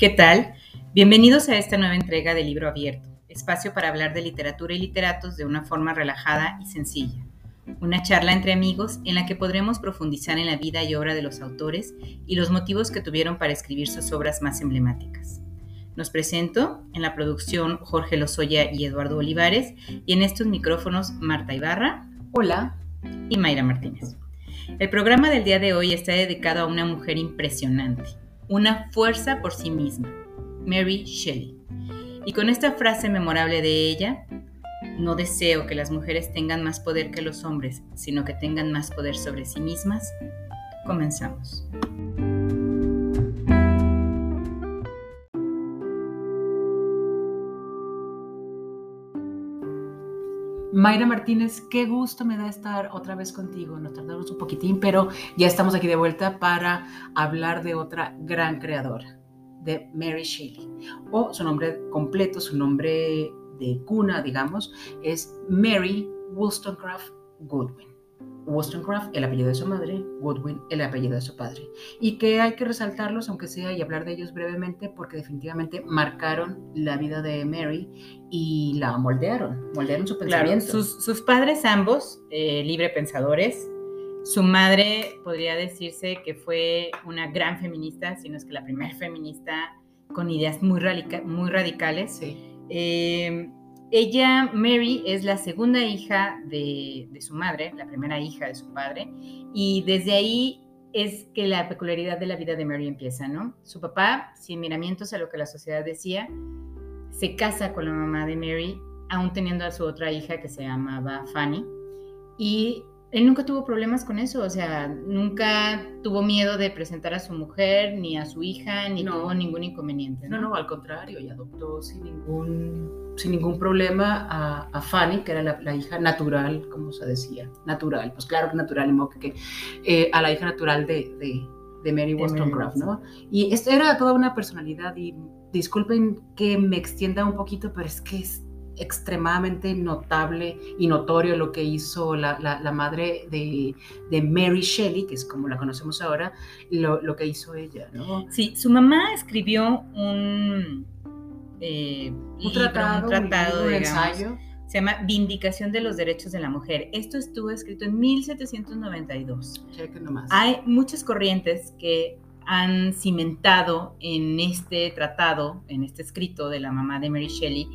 ¿Qué tal? Bienvenidos a esta nueva entrega de Libro Abierto, espacio para hablar de literatura y literatos de una forma relajada y sencilla. Una charla entre amigos en la que podremos profundizar en la vida y obra de los autores y los motivos que tuvieron para escribir sus obras más emblemáticas. Nos presento en la producción Jorge Lozoya y Eduardo Olivares y en estos micrófonos Marta Ibarra. Hola. Y Mayra Martínez. El programa del día de hoy está dedicado a una mujer impresionante, una fuerza por sí misma, Mary Shelley. Y con esta frase memorable de ella, no deseo que las mujeres tengan más poder que los hombres, sino que tengan más poder sobre sí mismas. Comenzamos. Mayra Martínez, qué gusto me da estar otra vez contigo. Nos tardamos un poquitín, pero ya estamos aquí de vuelta para hablar de otra gran creadora, de Mary Shelley. O su nombre completo, su nombre de cuna, digamos, es Mary Wollstonecraft Goodwin. Wollstonecraft, el apellido de su madre, Goodwin, el apellido de su padre. Y que hay que resaltarlos, aunque sea, y hablar de ellos brevemente, porque definitivamente marcaron la vida de Mary y la moldearon, moldearon su pensamiento. sus, padres ambos, eh, libre pensadores, su madre podría decirse que fue una gran feminista, si no es que la primera feminista con ideas muy, muy radicales. Sí. Eh, ella, Mary, es la segunda hija de, su madre, la primera hija de su padre, y desde ahí es que la peculiaridad de la vida de Mary empieza, ¿no? Su papá, sin miramientos a lo que la sociedad decía, se casa con la mamá de Mary, aún teniendo a su otra hija que se llamaba Fanny, y él nunca tuvo problemas con eso, o sea, nunca tuvo miedo de presentar a su mujer, ni a su hija, ni tuvo ningún inconveniente. ¿no? no, al contrario, y adoptó sin ningún, sin ningún problema a, Fanny, que era la, hija natural, como se decía, natural, pues claro que natural, que, eh, a la hija natural de, de, Mary Wollstonecraft, ¿no? Y esto era toda una personalidad, y disculpen que me extienda un poquito, pero es que es extremadamente notable y notorio lo que hizo la, madre de, Mary Shelley, que es como la conocemos ahora, lo, que hizo ella, ¿no? Sí, su mamá escribió un, eh, un tratado, un, ensayo. Se llama Vindicación de los Derechos de la Mujer. Esto estuvo escrito en 1792. Hay muchas corrientes que han cimentado en este tratado, en este escrito de la mamá de Mary Shelley,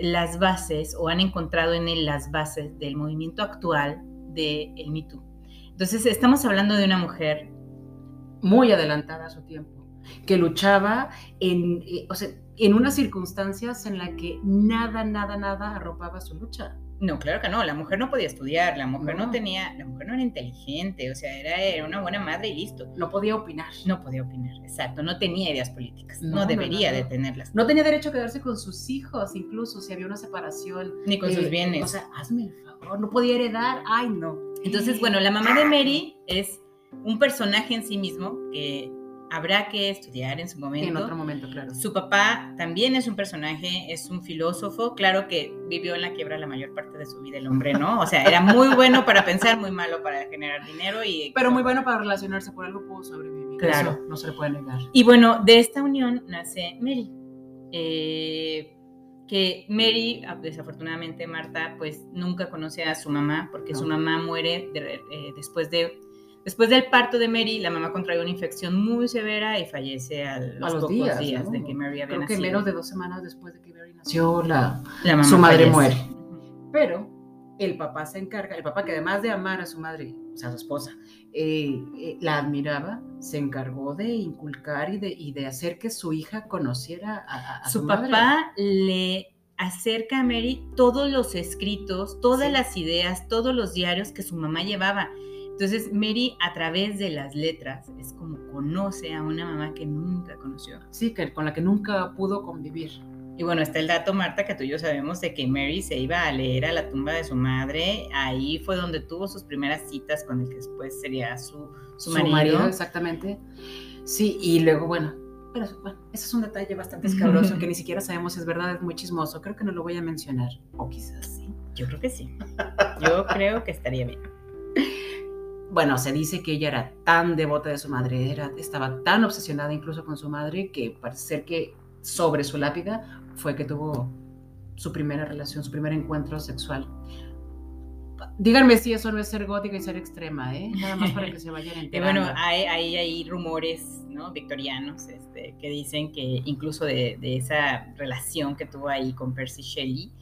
las bases o han encontrado en él las bases del movimiento actual del de Me Too. Entonces, estamos hablando de una mujer muy adelantada a su tiempo, que luchaba en, eh, en unas circunstancias en las que nada, nada, nada arropaba su lucha. No, claro que no, la mujer no podía estudiar, la mujer no, tenía, la mujer no era inteligente, o sea, era, una buena madre y listo. No podía opinar. No podía opinar, exacto, no tenía ideas políticas, no, debería de tenerlas. No tenía derecho a quedarse con sus hijos, incluso si había una separación. Ni con sus eh, bienes. O sea, hazme el favor, no podía heredar, ay no. Entonces, bueno, la mamá de Mary es un personaje en sí mismo que habrá que estudiar en su momento. En otro momento, claro. Su papá también es un personaje, es un filósofo, claro que vivió en la quiebra la mayor parte de su vida el hombre, ¿no? O sea, era muy bueno para pensar, muy malo para generar dinero y... Pero muy bueno para relacionarse, por algo pudo sobrevivir. Claro. no se le puede negar. Y bueno, de esta unión nace Mary. Eh, que Mary, ah, desafortunadamente Marta, pues nunca conoce a su mamá porque su mamá muere eh, después de Después del parto de Mary, la mamá contrae una infección muy severa y fallece a los, pocos días, de que Mary había Creo que menos de dos semanas después de que Mary nació, la, su madre muere. Pero el papá se encarga, el papá que además de amar a su madre, o sea, a su esposa, eh, eh, la admiraba, se encargó de inculcar y de, y de hacer que su hija conociera a, su, su papá le acerca a Mary todos los escritos, todas las ideas, todos los diarios que su mamá llevaba. Entonces, Mary, a través de las letras, es como conoce a una mamá que nunca conoció. Sí, que, con la que nunca pudo convivir. Y bueno, está el dato, Marta, que tú y yo sabemos de que Mary se iba a leer a la tumba de su madre. Ahí fue donde tuvo sus primeras citas con el que después sería su, su, marido. marido. Exactamente. Sí, y luego, bueno, pero bueno, ese es un detalle bastante escabroso que ni siquiera sabemos si es verdad, es muy chismoso. Creo que no lo voy a mencionar. O quizás sí. Yo creo que sí. Yo creo que estaría bien. Bueno, se dice que ella era tan devota de su madre, era, estaba tan obsesionada incluso con su madre, que parece ser que sobre su lápida fue que tuvo su primera relación, su primer encuentro sexual. Díganme si eso no es ser gótica y ser extrema, ¿eh? Nada más para que se vayan enterando. bueno, hay, hay, hay, rumores, ¿no? Victorianos, este, que dicen que incluso de, de, esa relación que tuvo ahí con Percy Shelley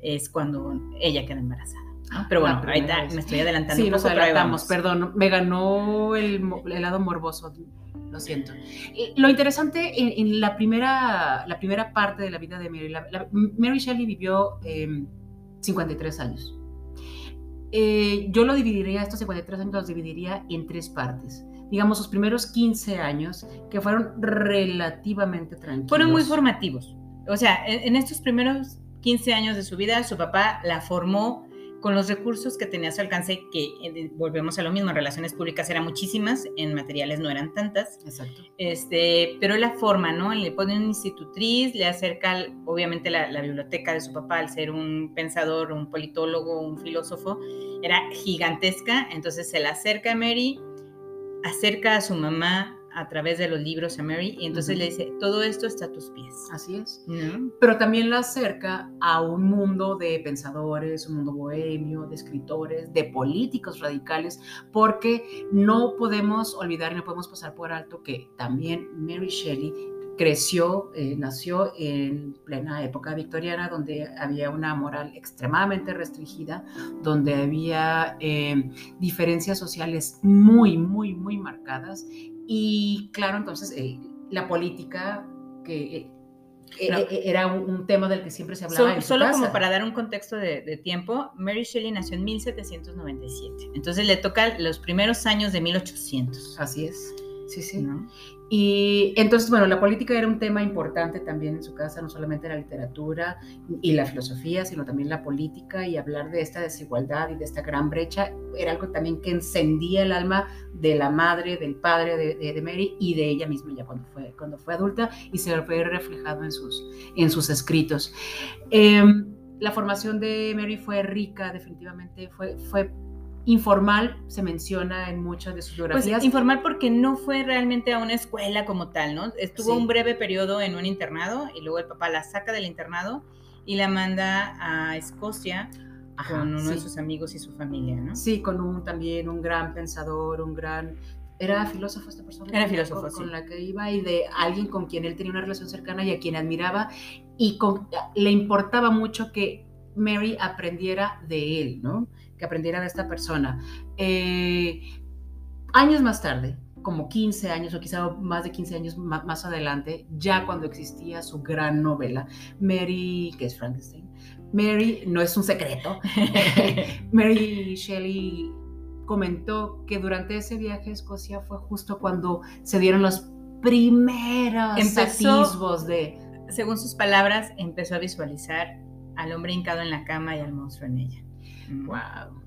es cuando ella queda embarazada. Ah, pero bueno, ahí me estoy adelantando. Sí, nos adelantamos, perdón, me ganó el, el, lado morboso, lo siento. lo interesante en, la, primera, la primera parte de la vida de Mary, Mary Shelley vivió 53 em, años. Eh, yo lo dividiría, estos 53 años los dividiría en tres partes. Digamos, sus primeros 15 años, que fueron relativamente tranquilos. Fueron muy formativos. O sea, en estos primeros 15 años de su vida, su papá la formó con los recursos que tenía a su alcance, que eh, volvemos a lo mismo, en relaciones públicas eran muchísimas, en materiales no eran tantas. Exacto. Este, pero la forma, ¿no? Le pone una institutriz, le acerca, obviamente, la, la, biblioteca de su papá, al ser un pensador, un politólogo, un filósofo, era gigantesca, entonces se la acerca a Mary, acerca a su mamá a través de los libros a Mary y entonces le dice, todo esto está a tus pies. Así es. Pero también la acerca a un mundo de pensadores, un mundo bohemio, de escritores, de políticos radicales, porque no podemos olvidar y no podemos pasar por alto que también Mary Shelley creció, eh, nació en plena época victoriana, donde había una moral extremadamente restringida, donde había eh, diferencias sociales muy, muy, muy marcadas y claro, entonces eh, la política, que eh, eh, era un, tema del que siempre se hablaba. solo como para dar un contexto de, tiempo, Mary Shelley nació en 1797, entonces le toca los primeros años de 1800. Así es. Sí, sí. Y entonces, bueno, la política era un tema importante también en su casa, no solamente la literatura y la filosofía, sino también la política y hablar de esta desigualdad y de esta gran brecha era algo también que encendía el alma de la madre, del padre de, de, Mary y de ella misma ya cuando fue, cuando fue adulta y se fue reflejado en sus, en sus escritos. Em, la formación de Mary fue rica, definitivamente, fue, fue informal se menciona en muchas de sus pues, biografías. Pues informal porque no fue realmente a una escuela como tal, ¿no? Estuvo un breve periodo en un internado y luego el papá la saca del internado y la manda a Escocia con uno de sus amigos y su familia, ¿no? Sí, con un también un gran pensador, un gran era filósofo esta persona. Era filósofo, con, sí. con la que iba y de alguien con quien él tenía una relación cercana y a quien admiraba y con, le importaba mucho que Mary aprendiera de él, ¿no? Que aprendiera de esta persona. Eh, años más tarde, como 15 años o quizá más de 15 años más, adelante, ya cuando existía su gran novela, Mary, que es Frankenstein, Mary, no es un secreto, Mary Shelley comentó que durante ese viaje a Escocia fue justo cuando se dieron los primeros atisbos de... Según sus palabras, empezó a visualizar al hombre hincado en la cama y al monstruo en ella. Wow.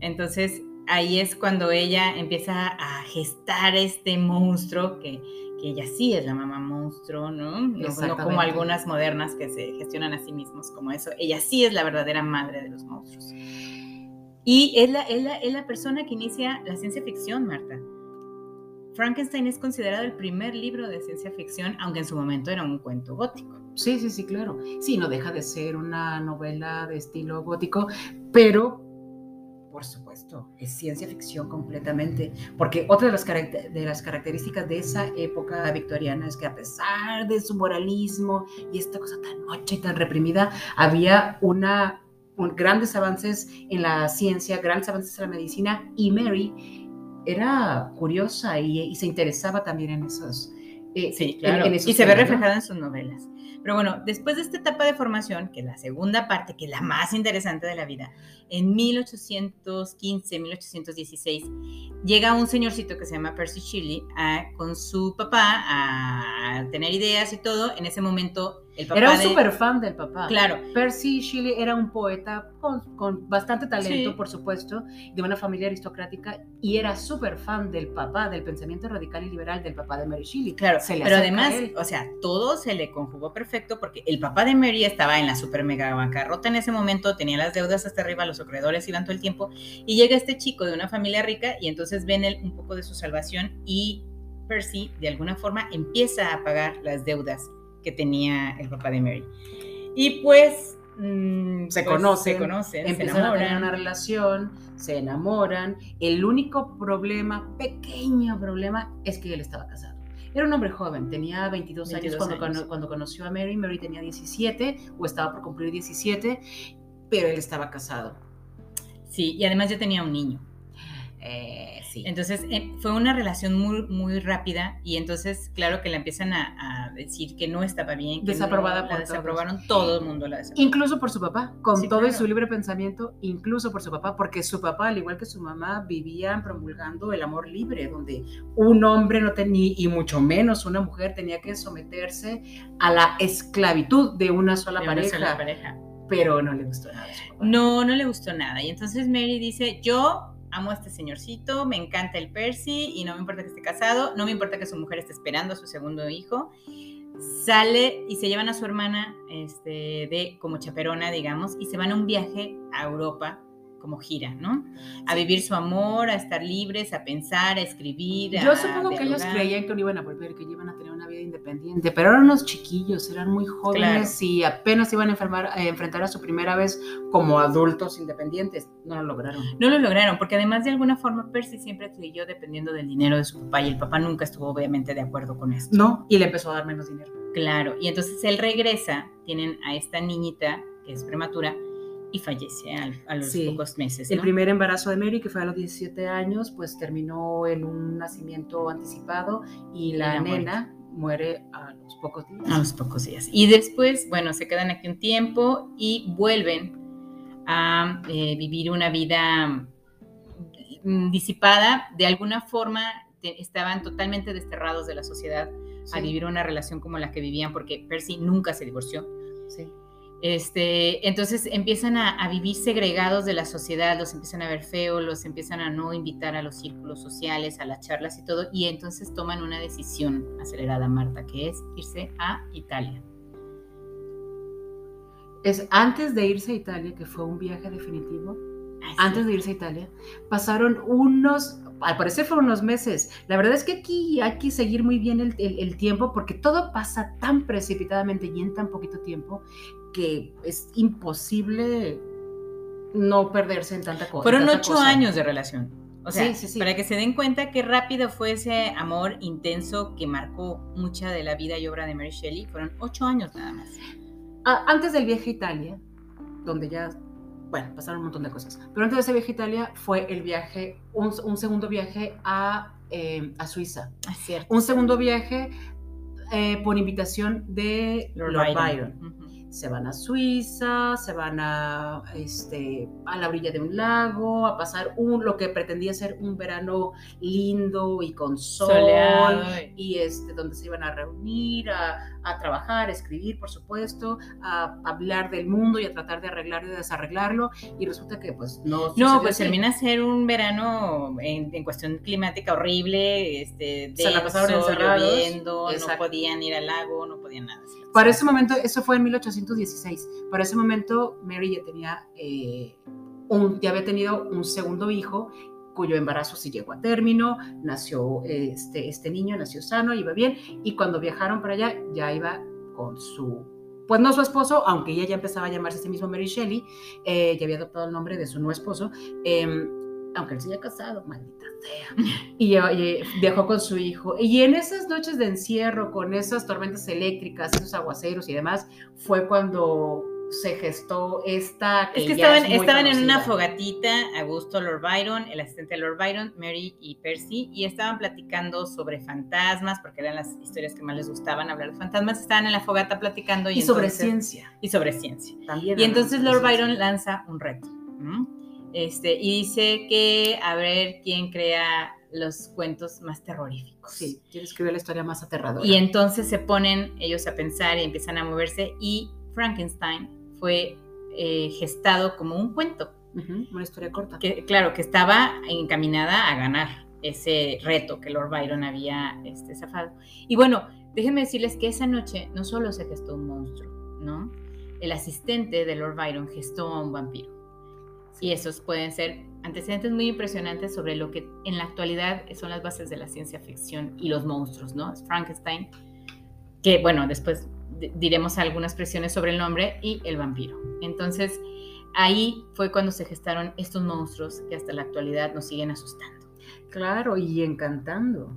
Entonces ahí es cuando ella empieza a gestar este monstruo que, que ella sí es la mamá monstruo, ¿no? No, como algunas modernas que se gestionan a sí mismos como eso. Ella sí es la verdadera madre de los monstruos. Y es la, es la, es la persona que inicia la ciencia ficción, Marta. Frankenstein es considerado el primer libro de ciencia ficción, aunque en su momento era un cuento gótico. Sí, sí, sí, claro. Sí, no deja de ser una novela de estilo gótico, pero por supuesto, es ciencia ficción completamente, porque otra de las, características de esa época victoriana es que a pesar de su moralismo y esta cosa tan noche y tan reprimida, había una, grandes avances en la ciencia, grandes avances en la medicina, y Mary era curiosa y, se interesaba también en esos... Eh, sí, claro. y se ve reflejada en sus novelas. Pero bueno, después de esta etapa de formación, que es la segunda parte, que es la más interesante de la vida, en 1815, 1816, llega un señorcito que se llama Percy Shelley con su papá a tener ideas y todo. En ese momento era un súper fan del papá. Claro. Percy Shelley era un poeta con, bastante talento, por supuesto, de una familia aristocrática y era súper fan del papá, del pensamiento radical y liberal del papá de Mary Shelley. Claro, pero además, o sea, todo se le conjugó perfecto porque el papá de Mary estaba en la super mega bancarrota en ese momento, tenía las deudas hasta arriba, los acreedores iban todo el tiempo, y llega este chico de una familia rica y entonces ven él un poco de su salvación y Percy de alguna forma empieza a pagar las deudas que tenía el papá de Mary. Y pues mm, se, pues, conocen, se conocen, empiezan a tener una relación, se enamoran. El único problema, pequeño problema, es que él estaba casado. Era un hombre joven, tenía 22, años, cuando, cuando conoció a Mary. Mary tenía 17 o estaba por cumplir 17, pero él estaba casado. Sí, y además ya tenía un niño. Eh, sí. Entonces eh, fue una relación muy, muy rápida y entonces claro que la empiezan a, decir que no estaba bien. Que Desaprobada por la desaprobaron, todo el mundo la desaprobó. Incluso por su papá, con todo su libre pensamiento, incluso por su papá, porque su papá, al igual que su mamá, vivían promulgando el amor libre, donde un hombre no tenía, y mucho menos una mujer, tenía que someterse a la esclavitud de una sola, pareja, una sola pareja. Pero no le gustó nada. A su papá. No, no le gustó nada. Y entonces Mary dice, yo amo a este señorcito, me encanta el Percy y no me importa que esté casado, no me importa que su mujer esté esperando a su segundo hijo. Sale y se llevan a su hermana este, de, como chaperona, digamos, y se van a un viaje a Europa como gira, ¿no? A vivir su amor, a estar libres, a pensar, a escribir. Yo supongo que ellos creían que no iban a volver, que iban a tener independiente, pero eran unos chiquillos, eran muy jóvenes y apenas iban a, a, enfrentar a su primera vez como adultos independientes. No lo lograron. No lo lograron, porque además de alguna forma Percy siempre creyó dependiendo del dinero de su papá y el papá nunca estuvo obviamente de acuerdo con esto. No, y le empezó a dar menos dinero. Claro, y entonces él regresa, tienen a esta niñita que es prematura, y fallece a, los pocos meses. El primer embarazo de Mary, que fue a los 17 años, pues terminó en un nacimiento anticipado y la, nena muere a los pocos días. A los pocos días. Y después, bueno, se quedan aquí un tiempo y vuelven a eh, vivir una vida mm, disipada. De alguna forma estaban totalmente desterrados de la sociedad a vivir una relación como la que vivían porque Percy nunca se divorció. Sí. Este, entonces empiezan a, vivir segregados de la sociedad, los empiezan a ver feos, los empiezan a no invitar a los círculos sociales, a las charlas y todo, y entonces toman una decisión acelerada, Marta, que es irse a Italia. Es antes de irse a Italia, que fue un viaje definitivo, antes de irse a Italia, pasaron unos, al parecer fueron unos meses. La verdad es que aquí hay que seguir muy bien el, tiempo porque todo pasa tan precipitadamente y en tan poquito tiempo que es imposible no perderse en tanta cosa. Fueron ocho años de relación. O sea, para que se den cuenta qué rápido fue ese amor intenso que marcó mucha de la vida y obra de Mary Shelley, fueron ocho años nada más. antes del viaje a Italia, donde ya, bueno, pasaron un montón de cosas, pero antes de ese viaje a Italia fue el viaje, un, segundo viaje a, eh, a Suiza. Es cierto. Un segundo viaje eh, por invitación de Lord, Byron se van a Suiza, se van a, este, a la orilla de un lago, a pasar un, lo que pretendía ser un verano lindo y con sol, y este, donde se iban a reunir, a, a, trabajar, a escribir, por supuesto, a hablar del mundo y a tratar de arreglar y desarreglarlo, y resulta que pues no... No, pues termina a ser un verano en, en, cuestión climática horrible, este, se la pasaron encerrados, lloviendo, no podían ir al lago, no podían nada. Para ese momento, eso fue en 1816, para ese momento Mary ya tenía, eh, un, ya había tenido un segundo hijo cuyo embarazo sí llegó a término, nació este, este niño, nació sano, iba bien, y cuando viajaron para allá ya iba con su, pues no su esposo, aunque ella ya empezaba a llamarse a sí Mary Shelley, eh, ya había adoptado el nombre de su nuevo esposo, em, aunque él se haya casado, maldita sea. Y, viajó con su hijo. Y en esas noches de encierro, con esas tormentas eléctricas, esos aguaceros y demás, fue cuando se gestó esta... es que estaban, estaban en una fogatita, Augusto Lord Byron, el asistente de Lord Byron, Mary y Percy, y estaban platicando sobre fantasmas, porque eran las historias que más les gustaban hablar de fantasmas, estaban en la fogata platicando. Y, sobre ciencia. Y sobre ciencia. También y entonces Lord Byron lanza un reto. Este, y dice que a ver quién crea los cuentos más terroríficos. Sí, quiere escribir la historia más aterradora. Y entonces se ponen ellos a pensar y empiezan a moverse y Frankenstein fue eh, gestado como un cuento. una historia corta. Que, claro, que estaba encaminada a ganar ese reto que Lord Byron había este, zafado. Y bueno, déjenme decirles que esa noche no solo se gestó un monstruo, ¿no? El asistente de Lord Byron gestó a un vampiro. Y esos pueden ser antecedentes muy impresionantes sobre lo que en la actualidad son las bases de la ciencia ficción y los monstruos, ¿no? Frankenstein, que bueno, después diremos algunas presiones sobre el nombre, y el vampiro. Entonces, ahí fue cuando se gestaron estos monstruos que hasta la actualidad nos siguen asustando. Claro, y encantando.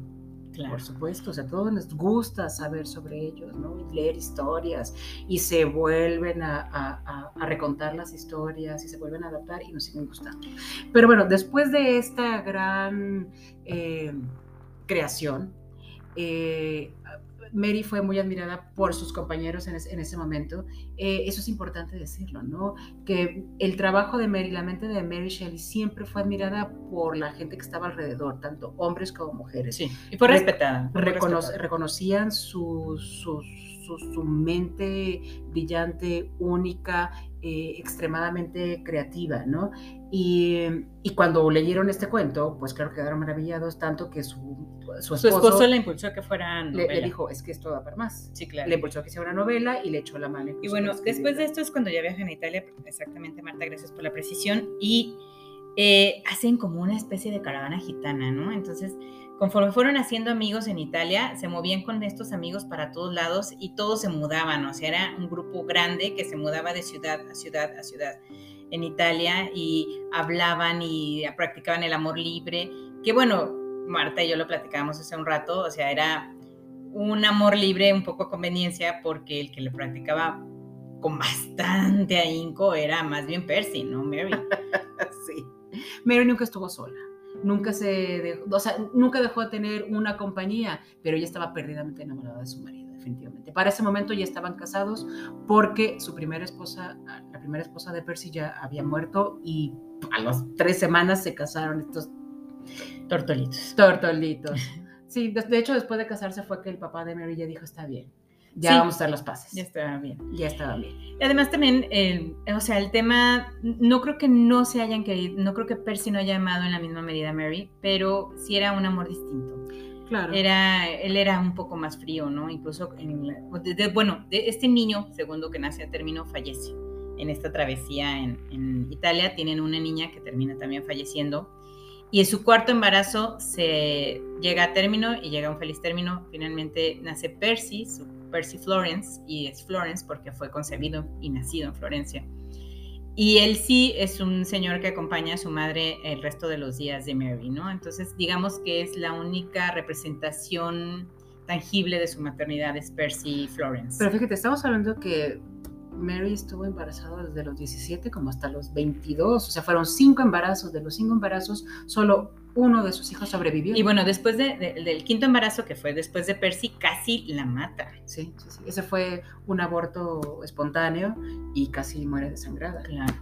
Por supuesto, o sea, a todos les gusta saber sobre ellos, ¿no? Y leer historias y se vuelven a, recontar las historias y se vuelven a adaptar y nos siguen gustando. Pero bueno, después de esta gran eh, creación, eh, Mary fue muy admirada por sus compañeros en, ese momento. Eh, eso es importante decirlo, ¿no? Que el trabajo de Mary, la mente de Mary Shelley siempre fue admirada por la gente que estaba alrededor, tanto hombres como mujeres. Sí, y fue respetada. Reconocían su, su, su, mente brillante, única, eh, extremadamente creativa, ¿no? Y, cuando leyeron este cuento, pues claro, quedaron maravillados, tanto que su, su, esposo, le impulsó a que fuera novela. Le, dijo, es que esto da para más. Sí, claro. Le impulsó a que sea una novela y le echó la mano. Y bueno, después de esto es cuando ya viajan a Italia, exactamente, Marta, gracias por la precisión, y eh, hacen como una especie de caravana gitana, ¿no? Entonces, conforme fueron haciendo amigos en Italia, se movían con estos amigos para todos lados y todos se mudaban, o sea, era un grupo grande que se mudaba de ciudad a ciudad a ciudad en Italia y hablaban y practicaban el amor libre, que bueno, Marta y yo lo platicábamos hace un rato, o sea, era un amor libre un poco a conveniencia porque el que le practicaba con bastante ahínco era más bien Percy, ¿no, Mary? sí. Mary nunca estuvo sola. Nunca se dejó, o sea, nunca dejó de tener una compañía, pero ella estaba perdidamente enamorada de su marido, definitivamente. Para ese momento ya estaban casados porque su primera esposa, la primera esposa de Percy ya había muerto y a las tres semanas se casaron estos tortolitos. Tortolitos. Sí, de, hecho después de casarse fue que el papá de Mary ya dijo, está bien, ya vamos a hacer los pases. Ya estaba bien. Ya estaba bien. Y además también, o sea, el tema, no creo que no se hayan querido, no creo que Percy no haya amado en la misma medida a Mary, pero sí era un amor distinto. Claro. Era, él era un poco más frío, ¿no? Incluso, bueno, de este niño, segundo que nace a término, fallece en esta travesía en, en Italia. Tienen una niña que termina también falleciendo. Y en su cuarto embarazo se llega a término y llega a un feliz término. Finalmente nace Percy, su Percy Florence, y es Florence porque fue concebido y nacido en Florencia. Y él sí es un señor que acompaña a su madre el resto de los días de Mary, ¿no? Entonces, digamos que es la única representación tangible de su maternidad, es Percy Florence. Pero fíjate, estamos hablando que Mary estuvo embarazada desde los 17 como hasta los 22, o sea, fueron cinco embarazos, de los cinco embarazos, solo uno de sus hijos sobrevivió. Y bueno, después del quinto embarazo, que fue después de Percy, casi la mata. Sí, sí, sí. Ese fue un aborto espontáneo y casi muere desangrada. Claro.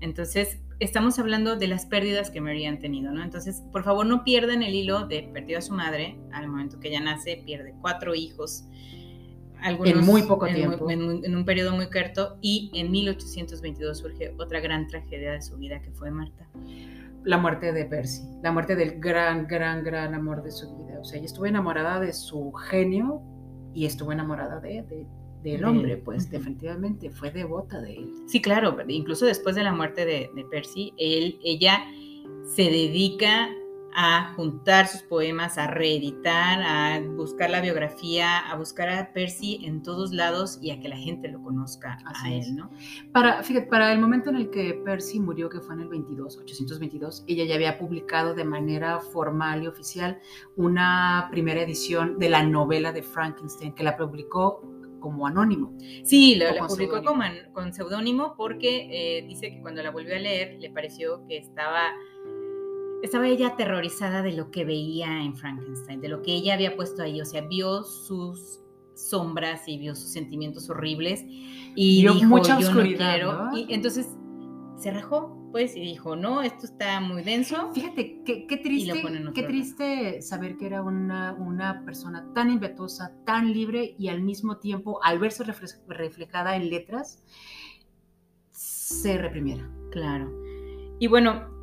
Entonces, estamos hablando de las pérdidas que Mary han tenido, ¿no? Entonces, por favor, no pierdan el hilo de perdió a su madre al momento que ella nace, pierde cuatro hijos. Algunos, en muy poco tiempo. en, en, un periodo muy corto, y en 1822 surge otra gran tragedia de su vida que fue Marta la muerte de Percy, la muerte del gran, gran, gran amor de su vida. O sea, ella estuvo enamorada de su genio y estuvo enamorada de, del hombre, pues definitivamente fue devota de él. Sí, claro, incluso después de la muerte de, de Percy, él, ella se dedica a juntar sus poemas, a reeditar, a buscar la biografía, a buscar a Percy en todos lados y a que la gente lo conozca a él, ¿no? Para, fíjate, para el momento en el que Percy murió, que fue en el 22, 822, ella ya había publicado de manera formal y oficial una primera edición de la novela de Frankenstein, que la publicó como anónimo. Sí, la, publicó con seudónimo porque eh, dice que cuando la volvió a leer le pareció que estaba estaba ella aterrorizada de lo que veía en Frankenstein, de lo que ella había puesto ahí, o sea, vio sus sombras y vio sus sentimientos horribles y dijo, mucha oscuridad, quiero. Y entonces se rajó, pues, y dijo, no, esto está muy denso. Fíjate, qué, qué triste, qué triste saber que era una, una persona tan impetuosa, tan libre y al mismo tiempo, al verse reflejada en letras, se reprimiera. Claro. Y bueno,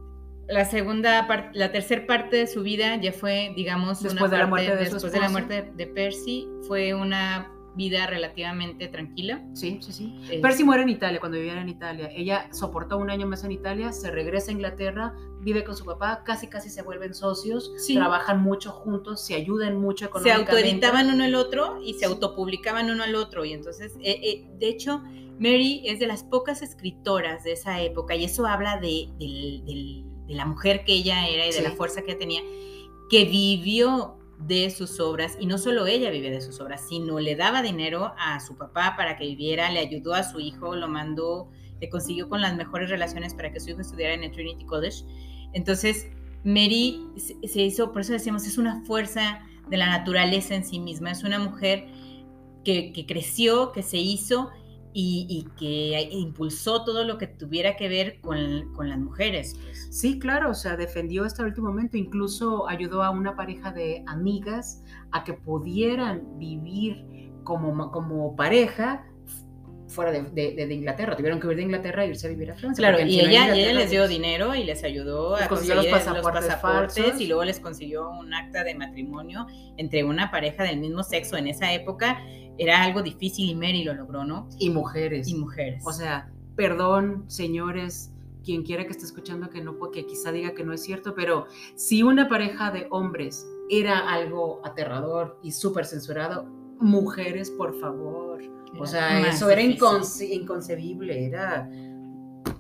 la segunda parte, la tercera parte de su vida ya fue, digamos, después de la muerte de después de la muerte de Percy, fue una vida relativamente tranquila. Sí, sí, sí. Percy muere en Italia, cuando vivía en Italia. Ella soportó un año más en Italia, se regresa a Inglaterra, vive con su papá, casi casi se vuelven socios, trabajan mucho juntos, se ayudan mucho económicamente. Se autoeditaban uno al otro y se autopublicaban uno al otro. Y entonces, eh, eh, de hecho, Mary es de las pocas escritoras de esa época y eso habla de, la mujer que ella era y de la fuerza que tenía, que vivió de sus obras, y no solo ella vive de sus obras, sino le daba dinero a su papá para que viviera, le ayudó a su hijo, lo mandó, le consiguió con las mejores relaciones para que su hijo estudiara en el Trinity College. Entonces, Mary se hizo, por eso decimos, es una fuerza de la naturaleza en sí misma, es una mujer que, que creció, que se hizo y, que impulsó todo lo que tuviera que ver con, con, las mujeres. Pues. Sí, claro, o sea, defendió hasta el último momento, incluso ayudó a una pareja de amigas a que pudieran vivir como, como pareja fuera de, de, Inglaterra, tuvieron que huir de Inglaterra e irse a vivir a Francia. Claro, y ella, ella, les dio dinero y les ayudó a conseguir los pasaportes, y luego les consiguió un acta de matrimonio entre una pareja del mismo sexo en esa época era algo difícil y Mary lo logró, ¿no? Y mujeres. Y mujeres. O sea, perdón, señores, quien quiera que esté escuchando que no, que quizá diga que no es cierto, pero si una pareja de hombres era algo aterrador y súper censurado, mujeres, por favor. o sea, eso era inconcebible, era...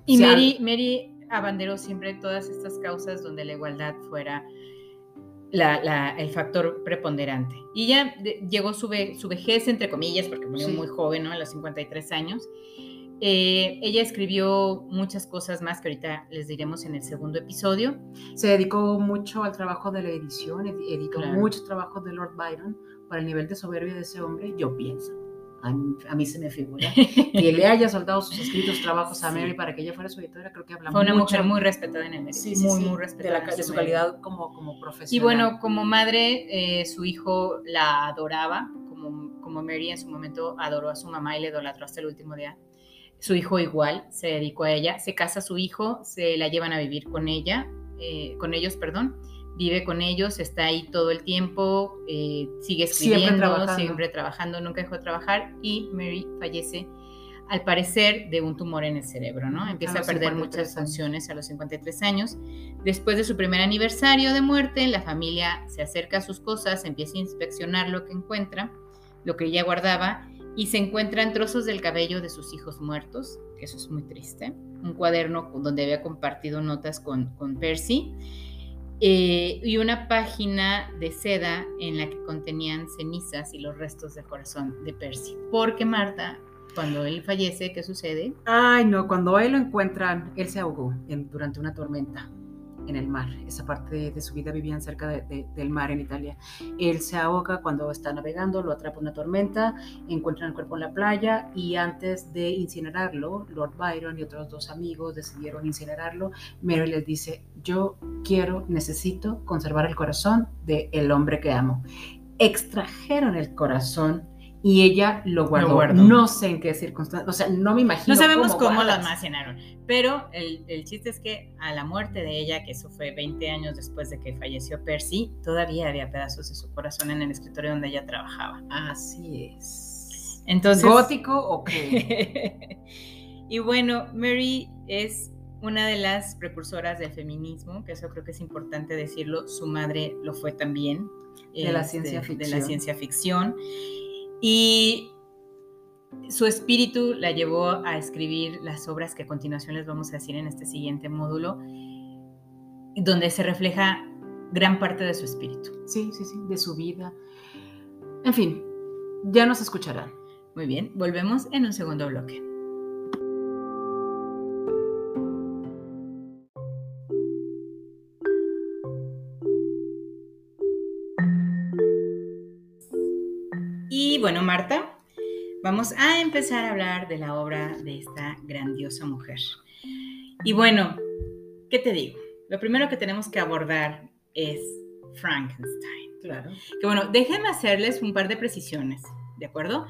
Y Mary, Mary abanderó siempre todas estas causas donde la igualdad fuera el factor preponderante. Y ya llegó su, su, vejez, entre comillas, porque murió muy joven, ¿no? A los 53 años. Eh, ella escribió muchas cosas más que ahorita les diremos en el segundo episodio. Se dedicó mucho al trabajo de la edición, editó muchos trabajos de Lord Byron. Para el nivel de soberbia de ese hombre, yo pienso a mí, se me figura, que le haya soltado sus escritos, trabajos a Mary para que ella fuera su editora, creo que habla Fue una mujer muy respetada en el medio, sí, muy, muy respetada. De, su calidad como, como profesional. Y bueno, como madre, eh, su hijo la adoraba, como, como Mary en su momento adoró a su mamá y le idolatró hasta el último día. Su hijo igual se dedicó a ella, se casa su hijo, se la llevan a vivir con ella, eh, con ellos, perdón, vive con ellos, está ahí todo el tiempo, eh, sigue escribiendo, siempre trabajando. nunca dejó de trabajar y Mary fallece al parecer de un tumor en el cerebro, ¿no? Empieza a, perder muchas funciones a los 53 años. Después de su primer aniversario de muerte, la familia se acerca a sus cosas, empieza a inspeccionar lo que encuentra, lo que ella guardaba, y se encuentran trozos del cabello de sus hijos muertos, que eso es muy triste, un cuaderno donde había compartido notas con, con Percy, eh, y una página de seda en la que contenían cenizas y los restos del corazón de Percy. Porque Marta, cuando él fallece, ¿qué sucede? Ay, no, cuando él lo encuentran, él se ahogó durante una tormenta en el mar. Esa parte de, su vida vivían cerca del mar en Italia. Él se ahoga cuando está navegando, lo atrapa una tormenta, encuentran el cuerpo en la playa y antes de incinerarlo, Lord Byron y otros dos amigos decidieron incinerarlo. Mary les dice, yo quiero, necesito conservar el corazón del el hombre que amo. Extrajeron el corazón y ella lo guardó. No sé en qué circunstancias, o sea, no me imagino. No sabemos cómo, lo almacenaron, pero el, el, chiste es que a la muerte de ella, que eso fue 20 años después de que falleció Percy, todavía había pedazos de su corazón en el escritorio donde ella trabajaba. Así es. Entonces. ¿Gótico o qué? y bueno, Mary es una de las precursoras del feminismo, que eso creo que es importante decirlo. Su madre lo fue también. De la ciencia ficción. De la ciencia ficción. Y su espíritu la llevó a escribir las obras que a continuación les vamos a decir en este siguiente módulo, donde se refleja gran parte de su espíritu. Sí, sí, sí, de su vida. En fin, ya nos escucharán. Muy bien, volvemos en un segundo bloque. Bueno, Marta, vamos a empezar a hablar de la obra de esta grandiosa mujer. Y bueno, ¿qué te digo? Lo primero que tenemos que abordar es Frankenstein. Claro. Que bueno, déjenme hacerles un par de precisiones, ¿de acuerdo?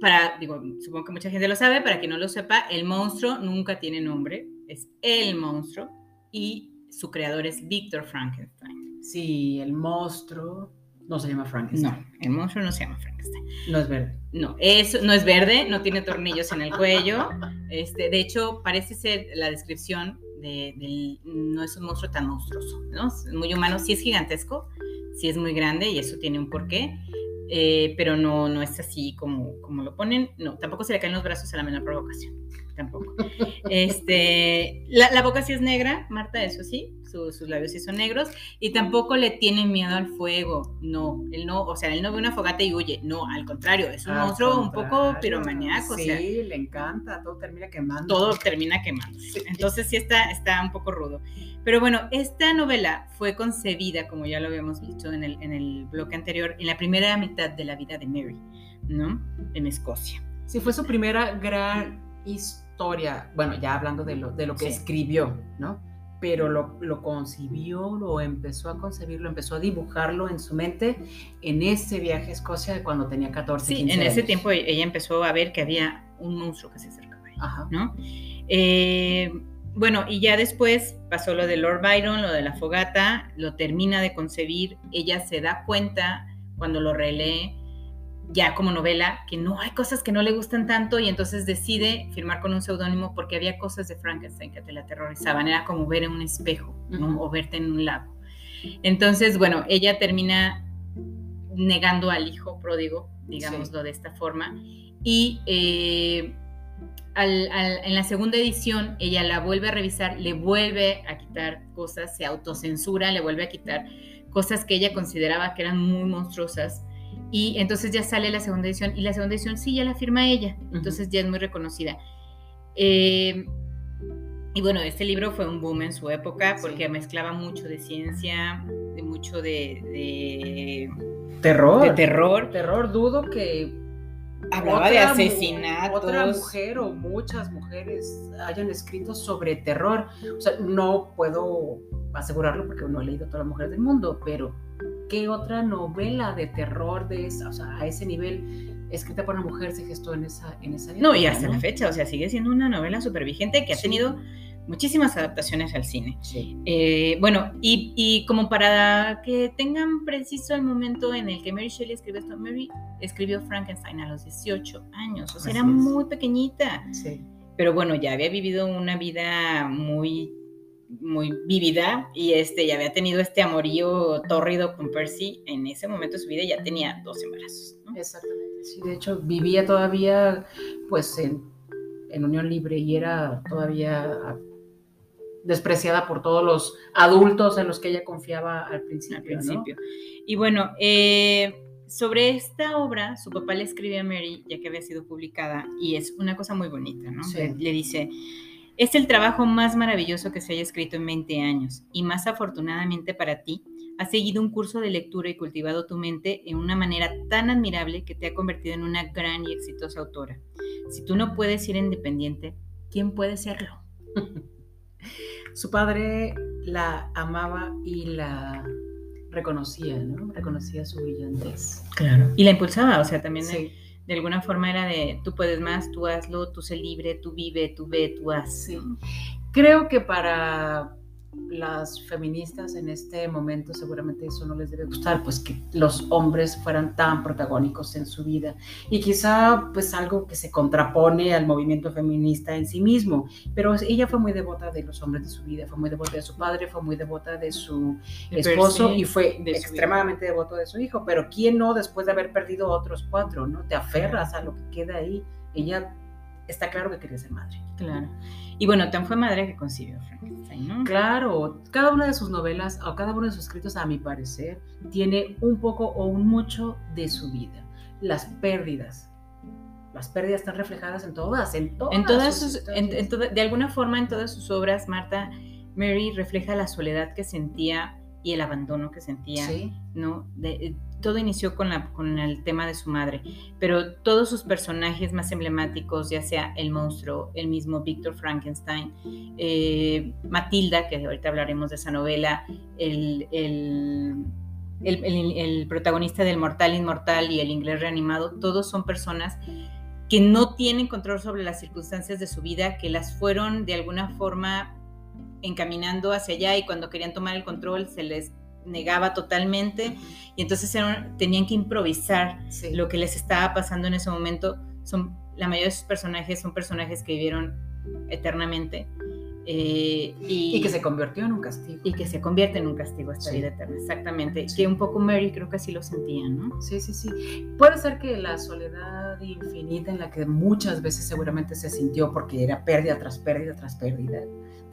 Para, digo, supongo que mucha gente lo sabe, para quien no lo sepa, el monstruo nunca tiene nombre, es el monstruo y su creador es Víctor Frankenstein. Sí, el monstruo no se llama Frankenstein. No, el monstruo no se llama Frankenstein. No es verde. No, es, no es verde, no tiene tornillos en el cuello. Este, de hecho, parece ser la descripción de, del, no es un monstruo tan monstruoso, ¿no? Es muy humano, sí es gigantesco, sí es muy grande y eso tiene un porqué, eh, pero no, no es así como, como lo ponen. No, tampoco se le caen los brazos a la menor provocación tampoco. Este, la, la, boca sí es negra, Marta, eso sí, su, sus labios sí son negros, y tampoco le tiene miedo al fuego, no, él no, o sea, él no ve una fogata y huye, no, al contrario, es un Al monstruo un poco piromaniaco, Sí, o sea, le encanta, todo termina quemando. todo termina quemando. Entonces sí está, está un poco rudo. Pero bueno, esta novela fue concebida, como ya lo habíamos visto en el, en el bloque anterior, en la primera mitad de la vida de Mary, ¿no? En Escocia. Sí, fue su primera gran historia, bueno, ya hablando de lo, de lo que Sí. escribió, ¿no? Pero lo, lo concibió, lo empezó a concebir, lo empezó a dibujarlo en su mente en ese viaje a Escocia de cuando tenía 14, Sí, 15 en ese años. tiempo e- ella empezó a ver que había un monstruo que se acercaba a ella. Ajá. ¿no? Eh, bueno, y ya después pasó lo de Lord Byron, lo de la fogata, lo termina de concebir, ella se da cuenta cuando lo relee ya como novela que no hay cosas que no le gustan tanto y entonces decide firmar con un seudónimo porque había cosas de Frankenstein que te la aterrorizaban, era como ver en un espejo o verte en un lago. Entonces, bueno, ella termina negando al hijo pródigo, digámoslo de esta forma, y eh, al- al- en la segunda edición ella la vuelve a revisar, le vuelve a quitar cosas, se autocensura, le vuelve a quitar cosas que ella consideraba que eran muy monstruosas. Y entonces ya sale la segunda edición y la segunda edición sí ya la firma ella, entonces ya es muy reconocida. Eh, y bueno, este libro fue un boom en su época porque Sí. mezclaba mucho de ciencia, de mucho de, de- Terror. de terror. Terror, dudo que Hablaba de asesinatos. Otra mujer o muchas mujeres hayan escrito sobre terror. O sea, no puedo asegurarlo porque no he leído todas las mujeres del mundo, pero ¿qué otra novela de terror de esa, o sea, a ese nivel escrita por una mujer se gestó en esa, en esa No, y época, hasta ¿no? la fecha, o sea, sigue siendo una novela súper vigente que ha tenido muchísimas adaptaciones al cine. Sí. Eh, bueno, y, y como para que tengan preciso el momento en el que Mary Shelley escribió esto, Mary escribió Frankenstein a los 18 años, o sea, Así era es. muy pequeñita, Sí. pero bueno, ya había vivido una vida muy muy vívida y este ya había tenido este amorío tórrido con Percy en ese momento de su vida ya tenía dos embarazos ¿no? Exactamente. Sí, de hecho, vivía todavía pues en, en unión libre y era todavía ah, despreciada por todos los adultos en los que ella confiaba al principio. al ¿no? principio. Y bueno, eh, sobre esta obra, su papá le escribe a Mary, ya que había sido publicada, y es una cosa muy bonita, ¿no? Sí. Le, le dice, es el trabajo más maravilloso que se haya escrito en 20 años, y más afortunadamente para ti, has seguido un curso de lectura y cultivado tu mente en una manera tan admirable que te ha convertido en una gran y exitosa autora. Si tú no puedes ser independiente, ¿quién puede serlo? Su padre la amaba y la reconocía, ¿no? Reconocía su brillantez. Claro. Y la impulsaba, o sea, también Sí, de alguna forma era de tú puedes más, tú hazlo, tú sé libre, tú vive, tú ve, tú haz. sí. Creo que para las feministas en este momento seguramente eso no les debe gustar, pues que los hombres fueran tan protagónicos en su vida y quizá pues algo que se contrapone al movimiento feminista en sí mismo, pero ella fue muy devota de los hombres de su vida, fue muy devota de su padre, fue muy devota de su esposo y fue de extremadamente devoto de su hijo, pero ¿quién no después de haber perdido a otros cuatro, no? Te aferras a lo que queda ahí, ella está claro que quería ser madre. Claro. Y bueno, tan fue madre que concibió Frankenstein, ¿no? Claro, cada una de sus novelas o cada uno de sus escritos, a mi parecer, tiene un poco o un mucho de su vida. Las pérdidas. Las pérdidas están reflejadas en todas, en todas. En todas sus sus, en- en historias. toda- de alguna forma en todas sus obras, Marta Mary refleja la soledad que sentía y el abandono que sentía, Sí, ¿no? De- eh, todo inició con, la, con el tema de su madre, pero todos sus personajes más emblemáticos, ya sea el monstruo, el mismo Víctor Frankenstein, eh, Matilda, que ahorita hablaremos de esa novela, el, el, el- el- el protagonista del Mortal Inmortal y el inglés reanimado, todos son personas que no tienen control sobre las circunstancias de su vida, que las fueron de alguna forma encaminando hacia allá y cuando querían tomar el control se les negaba totalmente y entonces tenían que improvisar lo que les estaba pasando en ese momento. Son, la mayoría de sus personajes son personajes que vivieron eternamente eh, y, que se convirtió en un castigo. Y que se convierte en un castigo esta vida eterna, exactamente. Que un poco Mary creo que así lo sentía, ¿no? Sí, sí, sí. Puede ser que la soledad infinita en la que muchas veces seguramente se sintió porque era pérdida tras pérdida tras pérdida,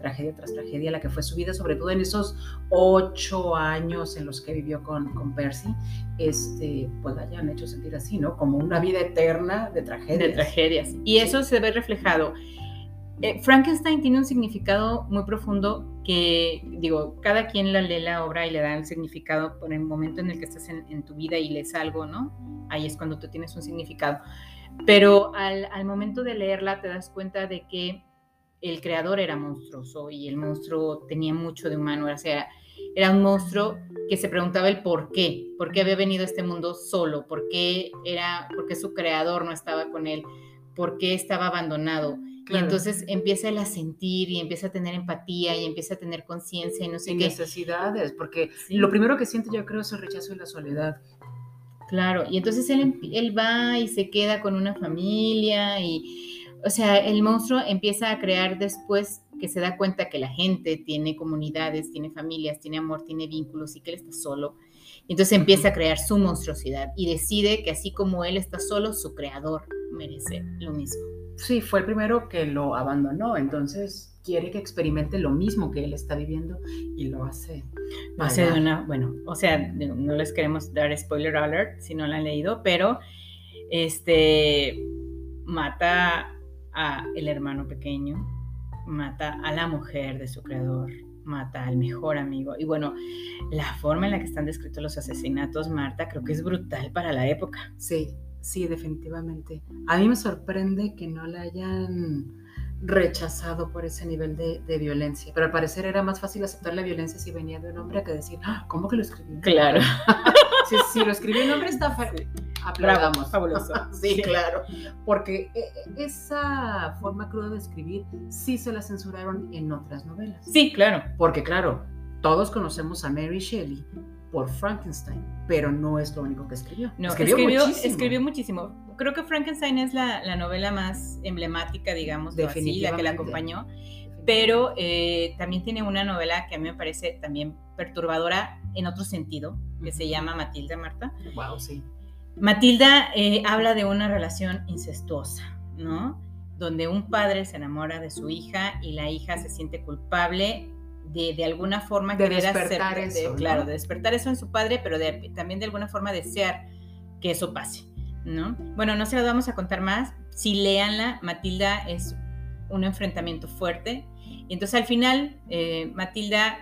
tragedia tras tragedia, la que fue su vida, sobre todo en esos ocho años en los que vivió con, con Percy, este, pues la hayan hecho sentir así, ¿no? Como una vida eterna de tragedias. De tragedias. Y eso se ve reflejado eh, Frankenstein tiene un significado muy profundo que, digo, cada quien la lee la obra y le da el significado por el momento en el que estás en, tu vida y lees algo, ¿no? Ahí es cuando tú tienes un significado. Pero al, momento de leerla te das cuenta de que el creador era monstruoso y el monstruo tenía mucho de humano, o sea, era un monstruo que se preguntaba el por qué, por qué había venido a este mundo solo, por qué era, por qué su creador no estaba con él, por qué estaba abandonado. Y entonces empieza él a sentir y empieza a tener empatía y empieza a tener conciencia y no sé qué. necesidades, porque lo primero que siente yo creo es el rechazo y la soledad. Claro, y entonces él, él va y se queda con una familia y, o sea, el monstruo empieza a crear después que se da cuenta que la gente tiene comunidades, tiene familias, tiene amor, tiene vínculos y que él está solo. Entonces empieza a crear su monstruosidad y decide que así como él está solo, su creador merece lo mismo. Sí, fue el primero que lo abandonó, entonces quiere que experimente lo mismo que él está viviendo y lo hace. Lo hace de una, bueno, o sea, no les queremos dar spoiler alert si no lo han leído, pero este mata a el hermano pequeño, mata a la mujer de su creador, mata al mejor amigo. Y bueno, la forma en la que están descritos los asesinatos, Marta, creo que es brutal para la época. Sí, Sí, definitivamente. A mí me sorprende que no la hayan rechazado por ese nivel de, violencia. Pero al parecer era más fácil aceptar la violencia si venía de un hombre que decir, ah, ¿cómo que lo escribió? Claro. si, lo escribió un hombre está aplaudamos. fabuloso. sí, claro. Porque eh, esa forma cruda de escribir sí se la censuraron en otras novelas. Sí, claro. Porque claro, todos conocemos a Mary Shelley por Frankenstein, pero no es lo único que escribió. No, escribió, muchísimo. escribió muchísimo. Creo que Frankenstein es la, novela más emblemática, digamos, así, la que la acompañó. Pero eh, también tiene una novela que a mí me parece también perturbadora en otro sentido, que se llama Matilda Marta. Wow, sí. Matilda eh, habla de una relación incestuosa, ¿no? Donde un padre se enamora de su hija y la hija se siente culpable de, alguna forma de despertar eso, claro, de despertar eso en su padre, pero también de alguna forma desear que eso pase, ¿no? Bueno, no se lo vamos a contar más. Si léanla, Matilda es un enfrentamiento fuerte. Y entonces al final, eh, Matilda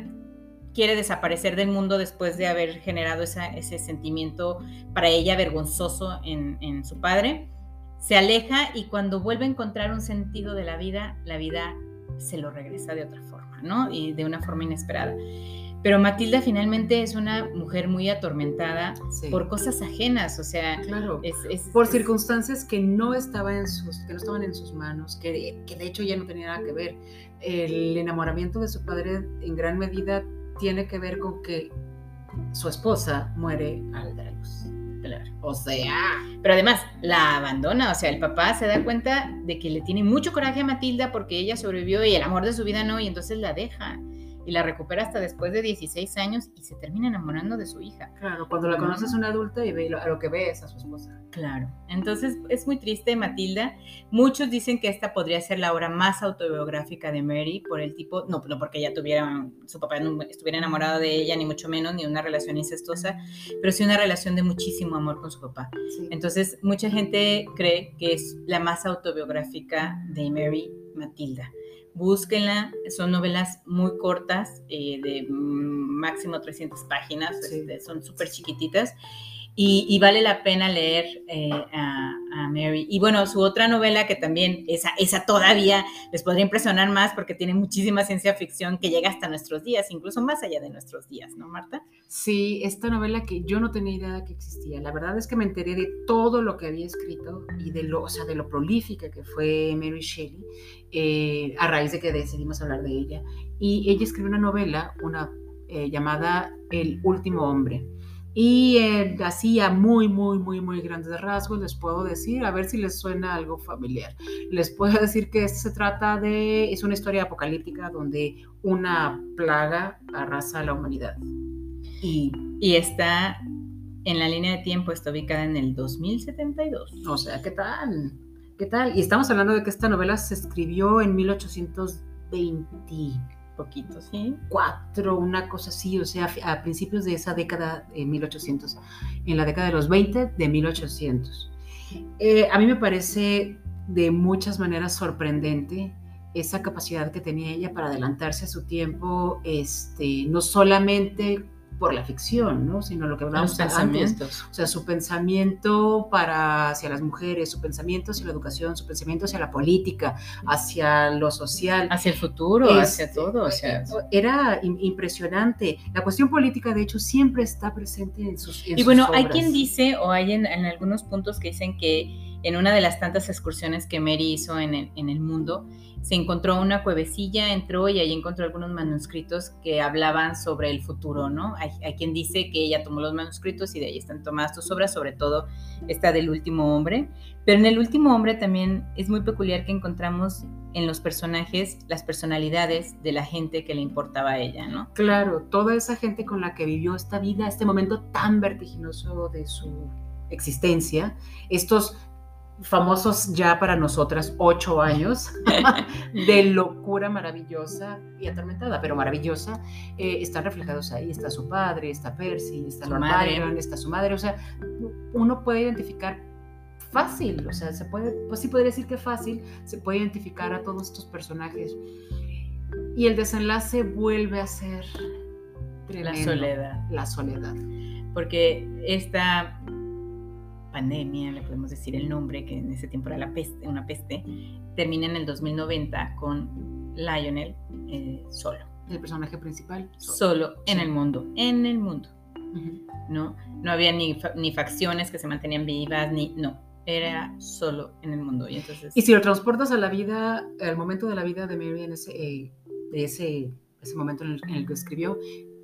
quiere desaparecer del mundo después de haber generado ese sentimiento para ella vergonzoso en, en su padre. Se aleja y cuando vuelve a encontrar un sentido de la vida, la vida se lo regresa de otra forma. ¿no? Y de una forma inesperada. Pero Matilda finalmente es una mujer muy atormentada por cosas ajenas, o sea, claro, es, por circunstancias que no, estaba en sus, que no estaban en sus manos, que, que de hecho ya no tenía nada que ver. El enamoramiento de su padre en gran medida tiene que ver con que su esposa muere al dar luz. O sea, pero además la abandona, o sea, el papá se da cuenta de que le tiene mucho coraje a Matilda porque ella sobrevivió y el amor de su vida no, y entonces la deja y la recupera hasta después de 16 años y se termina enamorando de su hija. Claro, cuando la conoces una adulta y ve lo, a lo que ve es a su esposa. Claro, entonces es muy triste Matilda. Muchos dicen que esta podría ser la obra más autobiográfica de Mary por el tipo, no, no porque ella tuviera, su papá no estuviera enamorado de ella, ni mucho menos, ni una relación incestuosa, pero sí una relación de muchísimo amor con su papá. Entonces, mucha gente cree que es la más autobiográfica de Mary Matilda búsquenla, son novelas muy cortas, eh, de máximo 300 páginas, este, son súper chiquititas. Y, vale la pena leer eh, a, Mary. Y bueno, su otra novela que también, esa, esa todavía les podría impresionar más porque tiene muchísima ciencia ficción que llega hasta nuestros días, incluso más allá de nuestros días, ¿no, Marta? Sí, esta novela que yo no tenía idea de que existía. La verdad es que me enteré de todo lo que había escrito y de lo, o sea, de lo prolífica que fue Mary Shelley eh, a raíz de que decidimos hablar de ella. Y ella escribió una novela, una eh, llamada El último hombre y eh, así a muy, muy, muy, muy grandes rasgos les puedo decir, a ver si les suena algo familiar. Les puedo decir que se trata de, es una historia apocalíptica donde una plaga arrasa a la humanidad. Y, y está en la línea de tiempo, está ubicada en el 2072. O sea, ¿qué tal? ¿Qué tal? Y estamos hablando de que esta novela se escribió en 1820 poquito, ¿sí? Cuatro, una cosa así, o sea, a principios de esa década de 1800, en la década de los 20 de 1800. Eh, a mí me parece de muchas maneras sorprendente esa capacidad que tenía ella para adelantarse a su tiempo, este, no solamente por la ficción, ¿no? sino lo que hablamos antes. O sea, su pensamiento para hacia las mujeres, su pensamiento hacia la educación, su pensamiento hacia la política, hacia lo social. Hacia el futuro, hacia todo. O sea. Era impresionante. La cuestión política, de hecho, siempre está presente en sus Y bueno, hay quien dice, o hay en, en, algunos puntos que dicen que en una de las tantas excursiones que Mary hizo en el, en el mundo, se encontró una cuevecilla, entró y ahí encontró algunos manuscritos que hablaban sobre el futuro, ¿no? Hay, quien dice que ella tomó los manuscritos y de ahí están tomadas sus obras, sobre todo esta del último hombre. Pero en el último hombre también es muy peculiar que encontramos en los personajes las personalidades de la gente que le importaba a ella, ¿no? Claro, toda esa gente con la que vivió esta vida, este momento tan vertiginoso de su existencia, estos famosos ya para nosotras ocho años de locura maravillosa y atormentada, pero maravillosa, eh, están reflejados ahí. Está su padre, está Percy, está su Byron, está su madre. O sea, uno puede identificar fácil, o sea, se puede, pues sí podría decir que fácil, se puede identificar a todos estos personajes. Y el desenlace vuelve a ser tremendo, la soledad. La soledad. Porque esta pandemia, le podemos decir el nombre, que en ese tiempo era la peste, una peste, termina en el 2090 con Lionel eh, solo. El personaje principal. Solo, solo en sí. el mundo, en el mundo. Uh -huh. ¿no? no había ni, ni facciones que se mantenían vivas, ni, no, era solo en el mundo. Y, entonces... y si lo transportas a la vida, al momento de la vida de Mary en ese, eh, de ese, ese momento en el, en el que escribió,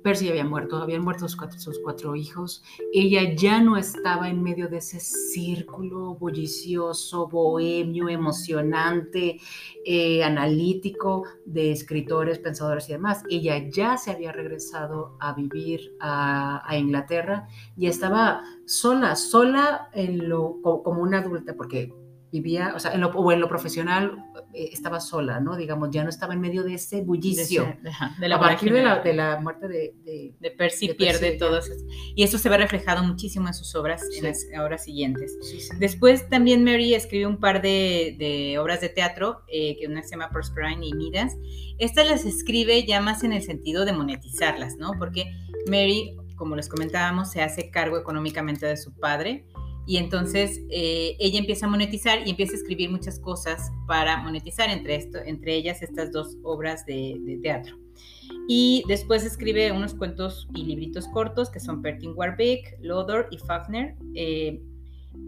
Percy había muerto, habían muerto sus cuatro, sus cuatro, hijos. Ella ya no estaba en medio de ese círculo bullicioso, bohemio, emocionante, eh, analítico de escritores, pensadores y demás. Ella ya se había regresado a vivir a, a Inglaterra y estaba sola, sola en lo, como una adulta, porque vivía, o sea, en lo, o en lo profesional eh, estaba sola, ¿no? Digamos, ya no estaba en medio de ese bullicio. De, de la a partir de la, de la, muerte de, de, de Percy, de pierde Percy, todo eso. Y eso se ve reflejado muchísimo en sus obras, sí. en las obras siguientes. Sí, sí. Después también Mary escribió un par de, obras de teatro, eh, que una se llama Proserpine y Midas. Estas las escribe ya más en el sentido de monetizarlas, ¿no? Porque Mary, como les comentábamos, se hace cargo económicamente de su padre y entonces eh, ella empieza a monetizar y empieza a escribir muchas cosas para monetizar, entre, esto, entre ellas estas dos obras de, de teatro. Y después escribe unos cuentos y libritos cortos que son Pertin Warbeck, Lodor y Fafner. Eh,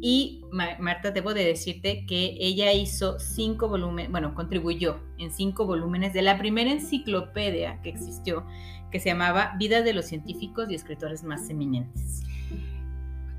y Marta, debo de decirte que ella hizo cinco volúmenes, bueno, contribuyó en cinco volúmenes de la primera enciclopedia que existió, que se llamaba Vida de los científicos y escritores más eminentes.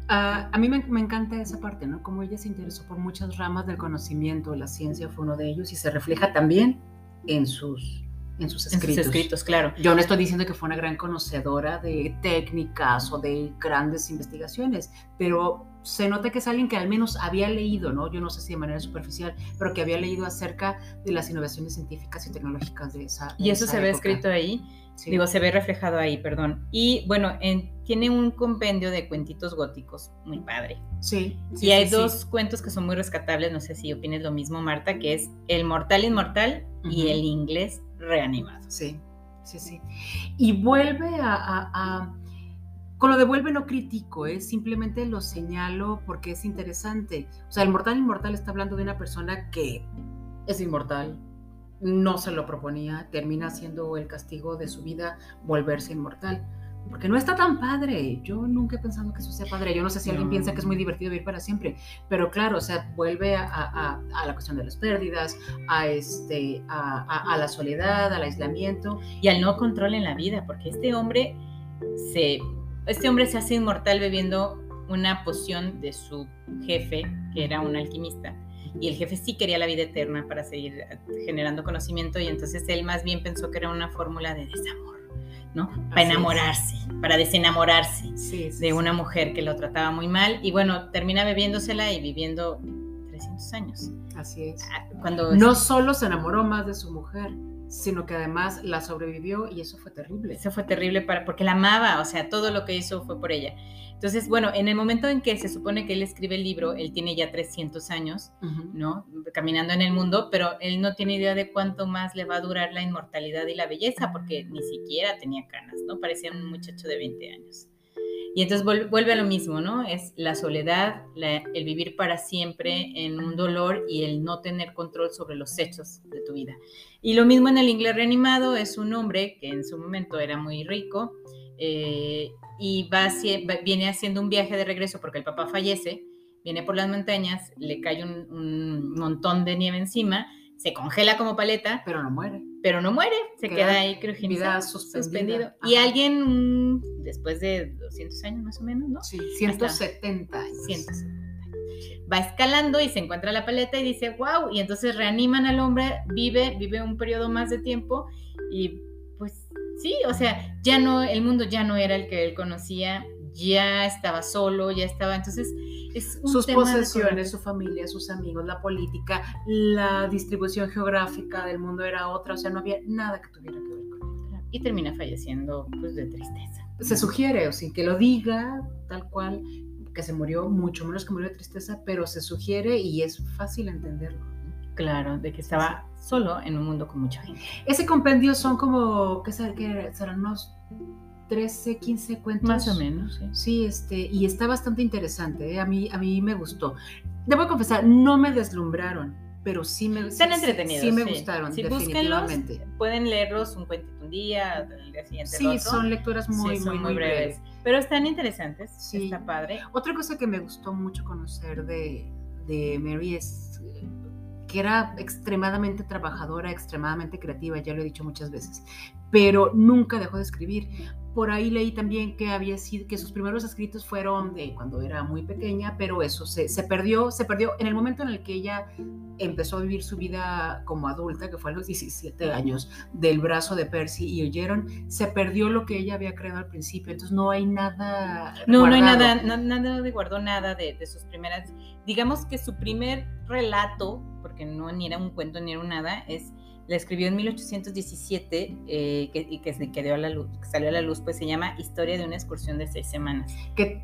Uh, a mí me, me, encanta esa parte, ¿no? Como ella se interesó por muchas ramas del conocimiento, la ciencia fue uno de ellos y se refleja también en sus, en sus escritos. En sus escritos, claro. Yo no estoy diciendo que fue una gran conocedora de técnicas o de grandes investigaciones, pero se nota que es alguien que al menos había leído, ¿no? Yo no sé si de manera superficial, pero que había leído acerca de las innovaciones científicas y tecnológicas de esa. De y eso esa se ve escrito ahí. Sí. Digo, se ve reflejado ahí, perdón. Y bueno, en, tiene un compendio de cuentitos góticos muy padre. Sí. sí y hay sí, dos cuentos que son muy rescatables, no sé si opines lo mismo, Marta, que es El Mortal Inmortal uh -huh. y El Inglés Reanimado. Sí, sí, sí. Y vuelve a, a, a Con lo de vuelve no critico, ¿eh? simplemente lo señalo porque es interesante. O sea, el mortal inmortal está hablando de una persona que es inmortal, no se lo proponía, termina siendo el castigo de su vida volverse inmortal. Porque no está tan padre. Yo nunca he pensado que eso sea padre. Yo no sé si alguien piensa que es muy divertido vivir para siempre. Pero claro, o sea, vuelve a, la cuestión de las pérdidas, a, este, a, la soledad, al aislamiento. Y al no control en la vida. Porque este hombre se, este hombre se hace inmortal bebiendo una poción de su jefe, que era un alquimista y el jefe sí quería la vida eterna para seguir generando conocimiento y entonces él más bien pensó que era una fórmula de desamor, ¿no? Para enamorarse, para desenamorarse de una mujer que lo trataba muy mal y bueno, termina bebiéndosela y viviendo 300 años. Así es. Ah, cuando no solo se enamoró más de su mujer, sino que además la sobrevivió y eso fue terrible. Eso fue terrible para, porque la amaba, o sea, todo lo que hizo fue por ella. Entonces, bueno, en el momento en que se supone que él escribe el libro, él tiene ya 300 años, ¿no? Caminando en el mundo, pero él no tiene idea de cuánto más le va a durar la inmortalidad y la belleza, porque ni siquiera tenía canas, ¿no? Parecía un muchacho de 20 años. Y entonces vuelve a lo mismo, ¿no? Es la soledad, el vivir para siempre en un dolor y el no tener control sobre los hechos de tu vida. Y lo mismo en el inglés reanimado, es un hombre que en su momento era muy rico, eh, y va, viene haciendo un viaje de regreso porque el papá fallece, viene por las montañas, le cae un, montón de nieve encima, se congela como paleta. Pero no muere. Pero no muere, se queda, ahí criogenizado, suspendido. Y alguien, después de 200 años más o menos, ¿no? Sí, 170 años. 170 va escalando y se encuentra la paleta y dice, wow, y entonces reaniman al hombre, vive, vive un periodo más de tiempo y pues Sí, o sea, ya no, el mundo ya no era el que él conocía, ya estaba solo, ya estaba, entonces es sus posesiones, su familia, sus amigos, la política, la distribución geográfica del mundo era otra, o sea, no había nada que tuviera que ver con él. Y termina falleciendo pues de tristeza. Se sugiere, o sin que lo diga tal cual, que se murió, mucho menos que murió de tristeza, pero se sugiere y es fácil entenderlo. Claro, de que estaba solo en un mundo con mucha gente. Ese compendio son como, ¿qué serán unos 13, 15 cuentos. Más o menos, sí. Sí, este, y está bastante interesante, ¿eh? a, mí, a mí me gustó. Debo confesar, no me deslumbraron, pero sí me Están entretenidos. Sí, me gustaron, sí, definitivamente. pueden leerlos un cuentito un día, el día siguiente Sí, son lecturas muy, muy, muy, breves. Pero están interesantes, sí. está padre. Otra cosa que me gustó mucho conocer de, de Mary es que era extremadamente trabajadora, extremadamente creativa, ya lo he dicho muchas veces, pero nunca dejó de escribir. Por ahí leí también que había sido que sus primeros escritos fueron de cuando era muy pequeña, pero eso se, se, perdió, se perdió en el momento en el que ella empezó a vivir su vida como adulta, que fue a los 17 años, del brazo de Percy y oyeron, se perdió lo que ella había creado al principio, entonces no hay nada. No, no hay nada, nada de guardó nada de, de sus primeras, digamos que su primer relato, porque no ni era un cuento ni era un nada, es la escribió en 1817 eh, y que, a la luz, salió a la luz, pues se llama Historia de una excursión de seis semanas. Que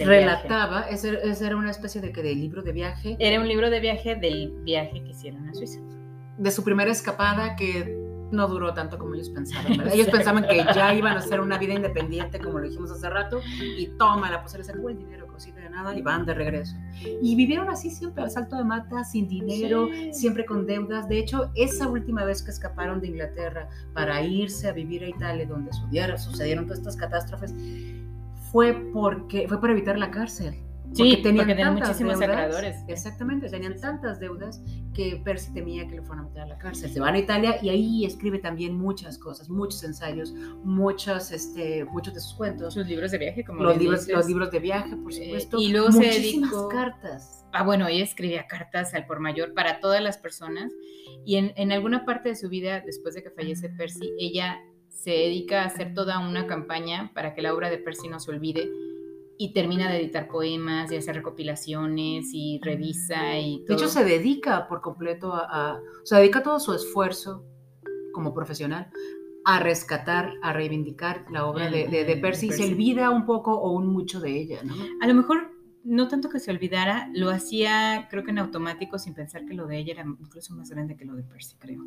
relataba, ese, era una especie de, de libro de viaje. Era un libro de viaje del viaje que hicieron a Suiza. De su primera escapada que no duró tanto como ellos pensaban, ¿verdad? Ellos pensaban que ya iban a hacer una vida independiente, como lo dijimos hace rato, y toma, la pues se les sacó el dinero de nada y van de regreso. Y vivieron así siempre al salto de mata, sin dinero, siempre con deudas. De hecho, esa última vez que escaparon de Inglaterra para irse a vivir a Italia, donde sucedieron todas estas catástrofes, fue porque fue para evitar la cárcel. Sí, tenían, muchísimos deudas, Exactamente, tenían tantas deudas que Percy temía que le fueran a meter a la cárcel. Se van a Italia y ahí escribe también muchas cosas, muchos ensayos, muchos, este, muchos de sus cuentos. Sus libros de viaje, como los libros, los libros de viaje, por eh, supuesto. y luego muchísimas se cartas. Ah, bueno, ella escribía cartas al por mayor para todas las personas y en, en alguna parte de su vida, después de que fallece Percy, ella se dedica a hacer toda una campaña para que la obra de Percy no se olvide y termina de editar poemas y hacer recopilaciones y revisa y todo. De hecho, se dedica por completo a, o sea, dedica todo su esfuerzo como profesional a rescatar, a reivindicar la obra de, de, Percy. Se olvida un poco o un mucho de ella, ¿no? A lo mejor no tanto que se olvidara, lo hacía creo que en automático sin pensar que lo de ella era incluso más grande que lo de Percy, creo.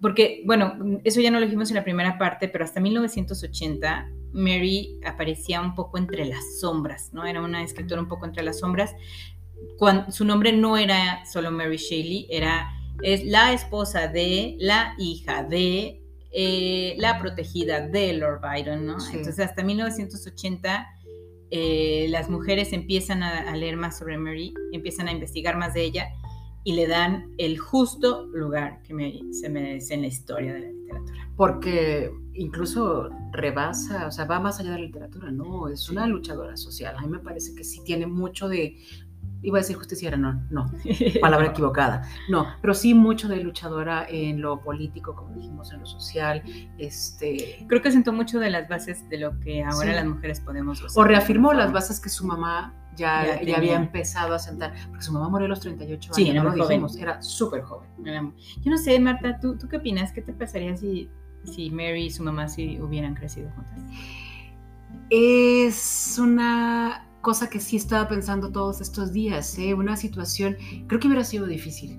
Porque, bueno, eso ya no lo dijimos en la primera parte, pero hasta 1980 Mary aparecía un poco entre las sombras, ¿no? Era una escritora un poco entre las sombras. Cuando, su nombre no era solo Mary Shelley, era es la esposa de, la hija de, eh, la protegida de Lord Byron, ¿no? Entonces hasta 1980 eh, las mujeres empiezan a, leer más sobre Mary, empiezan a investigar más de ella y le dan el justo lugar que se merece en la historia de la literatura. Porque incluso rebasa, o sea, va más allá de la literatura, ¿no? Es una luchadora social. A mí me parece que sí tiene mucho de, iba a decir justiciera, no, no, palabra equivocada, no, pero sí mucho de luchadora en lo político, como dijimos, en lo social, este... Creo que sentó mucho de las bases de lo que ahora las mujeres podemos O reafirmó las bases que su mamá ya, ya, había empezado a sentar, porque su mamá murió a los 38 años, sí, era no lo dijimos, era súper joven. Yo no sé, Marta, ¿tú, ¿tú qué opinas? ¿Qué te pasaría si, si Mary y su mamá si hubieran crecido juntas? Es una cosa que sí estaba pensando todos estos días, ¿eh? una situación, creo que hubiera sido difícil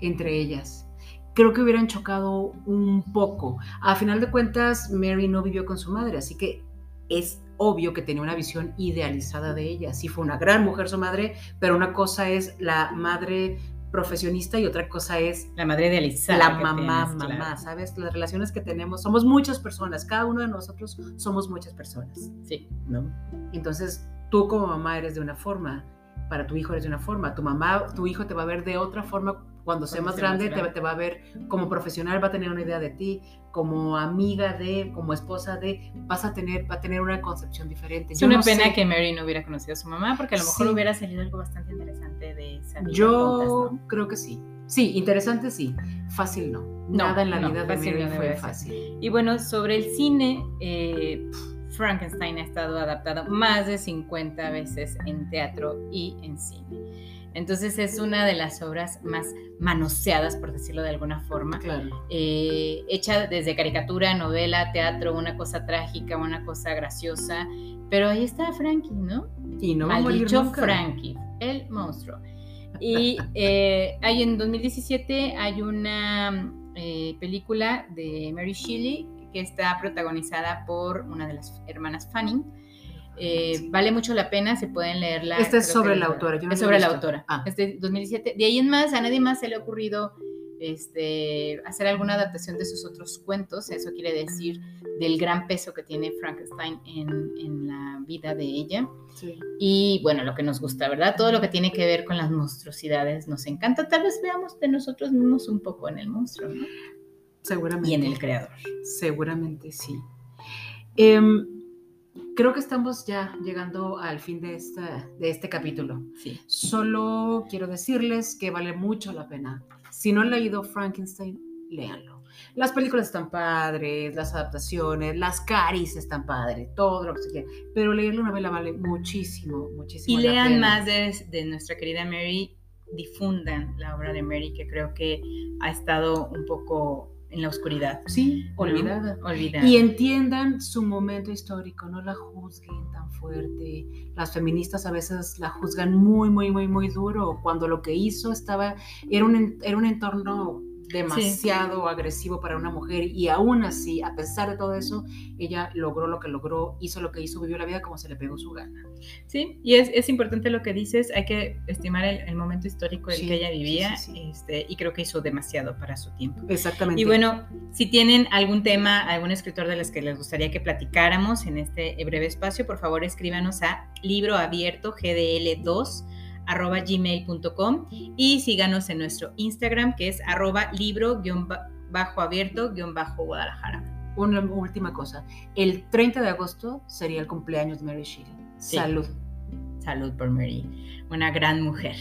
entre ellas. Creo que hubieran chocado un poco. A final de cuentas, Mary no vivió con su madre, así que es obvio que tenía una visión idealizada de ella. Sí fue una gran mujer su madre, pero una cosa es la madre profesionista y otra cosa es la madre idealizada. La mamá, mamá, ¿sabes? Las relaciones que tenemos, somos muchas personas, cada uno de nosotros somos muchas personas. Sí. ¿No? Entonces, tú como mamá eres de una forma, para tu hijo eres de una forma, tu mamá, tu hijo te va a ver de otra forma cuando sea más grande, Te, va a ver como profesional, va a tener una idea de ti, como amiga de, como esposa de, vas a tener, va a tener una concepción diferente. Es una pena que Mary no hubiera conocido a su mamá, porque a lo mejor hubiera salido algo bastante interesante de esa vida Yo creo que sí. Sí, interesante sí, fácil no. Nada en la vida de Mary fue fácil. Y bueno, sobre el cine, eh, Frankenstein ha estado adaptado más de 50 veces en teatro y en cine. Entonces es una de las obras más manoseadas, por decirlo de alguna forma. Eh, hecha desde caricatura, novela, teatro, una cosa trágica, una cosa graciosa. Pero ahí está Frankie, ¿no? Y no Mal dicho Frankie, el monstruo. Y eh, hay en 2017 hay una eh, película de Mary Shelley que está protagonizada por una de las hermanas Fanning. Eh, vale mucho la pena, se pueden leerla. Esta es sobre la autora. es sobre la autora. Ah. Este 2017. De ahí en más, a nadie más se le ha ocurrido este, hacer alguna adaptación de sus otros cuentos. Eso quiere decir del gran peso que tiene Frankenstein en, la vida de ella. Y bueno, lo que nos gusta, ¿verdad? Todo lo que tiene que ver con las monstruosidades nos encanta. Tal vez veamos de nosotros mismos un poco en el monstruo, ¿no? Seguramente. Y en el creador. Seguramente sí. Em, creo que estamos ya llegando al fin de, esta, de este capítulo. Sí. Solo quiero decirles que vale mucho la pena. Si no han leído Frankenstein, léanlo. Las películas están padres, las adaptaciones, las caris están padres, todo lo que se quiera. Pero leer la novela vale muchísimo, muchísimo. Y lean más de, de nuestra querida Mary, difundan la obra de Mary, que creo que ha estado un poco en la oscuridad. Sí, olvidada. olvidada. Y entiendan su momento histórico, no la juzguen tan fuerte. Las feministas a veces la juzgan muy, muy, muy, muy duro, cuando lo que hizo estaba, era un, era un entorno demasiado agresivo para una mujer y aún así, a pesar de todo eso, ella logró lo que logró, hizo lo que hizo, vivió la vida como se le pegó su gana. Sí, y es, es importante lo que dices, hay que estimar el, momento histórico en que ella vivía este, y creo que hizo demasiado para su tiempo. Exactamente. Y bueno, si tienen algún tema, algún escritor de los que les gustaría que platicáramos en este breve espacio, por favor escríbanos a libro abierto gdl2 arroba gmail.com y síganos en nuestro Instagram que es arroba libro-abierto-guadalajara. Una última cosa, el 30 de agosto sería el cumpleaños de Mary Shelley. Salud. Salud por Mary, una gran mujer.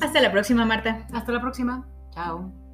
Hasta la próxima, Marta. Hasta la próxima. Chao.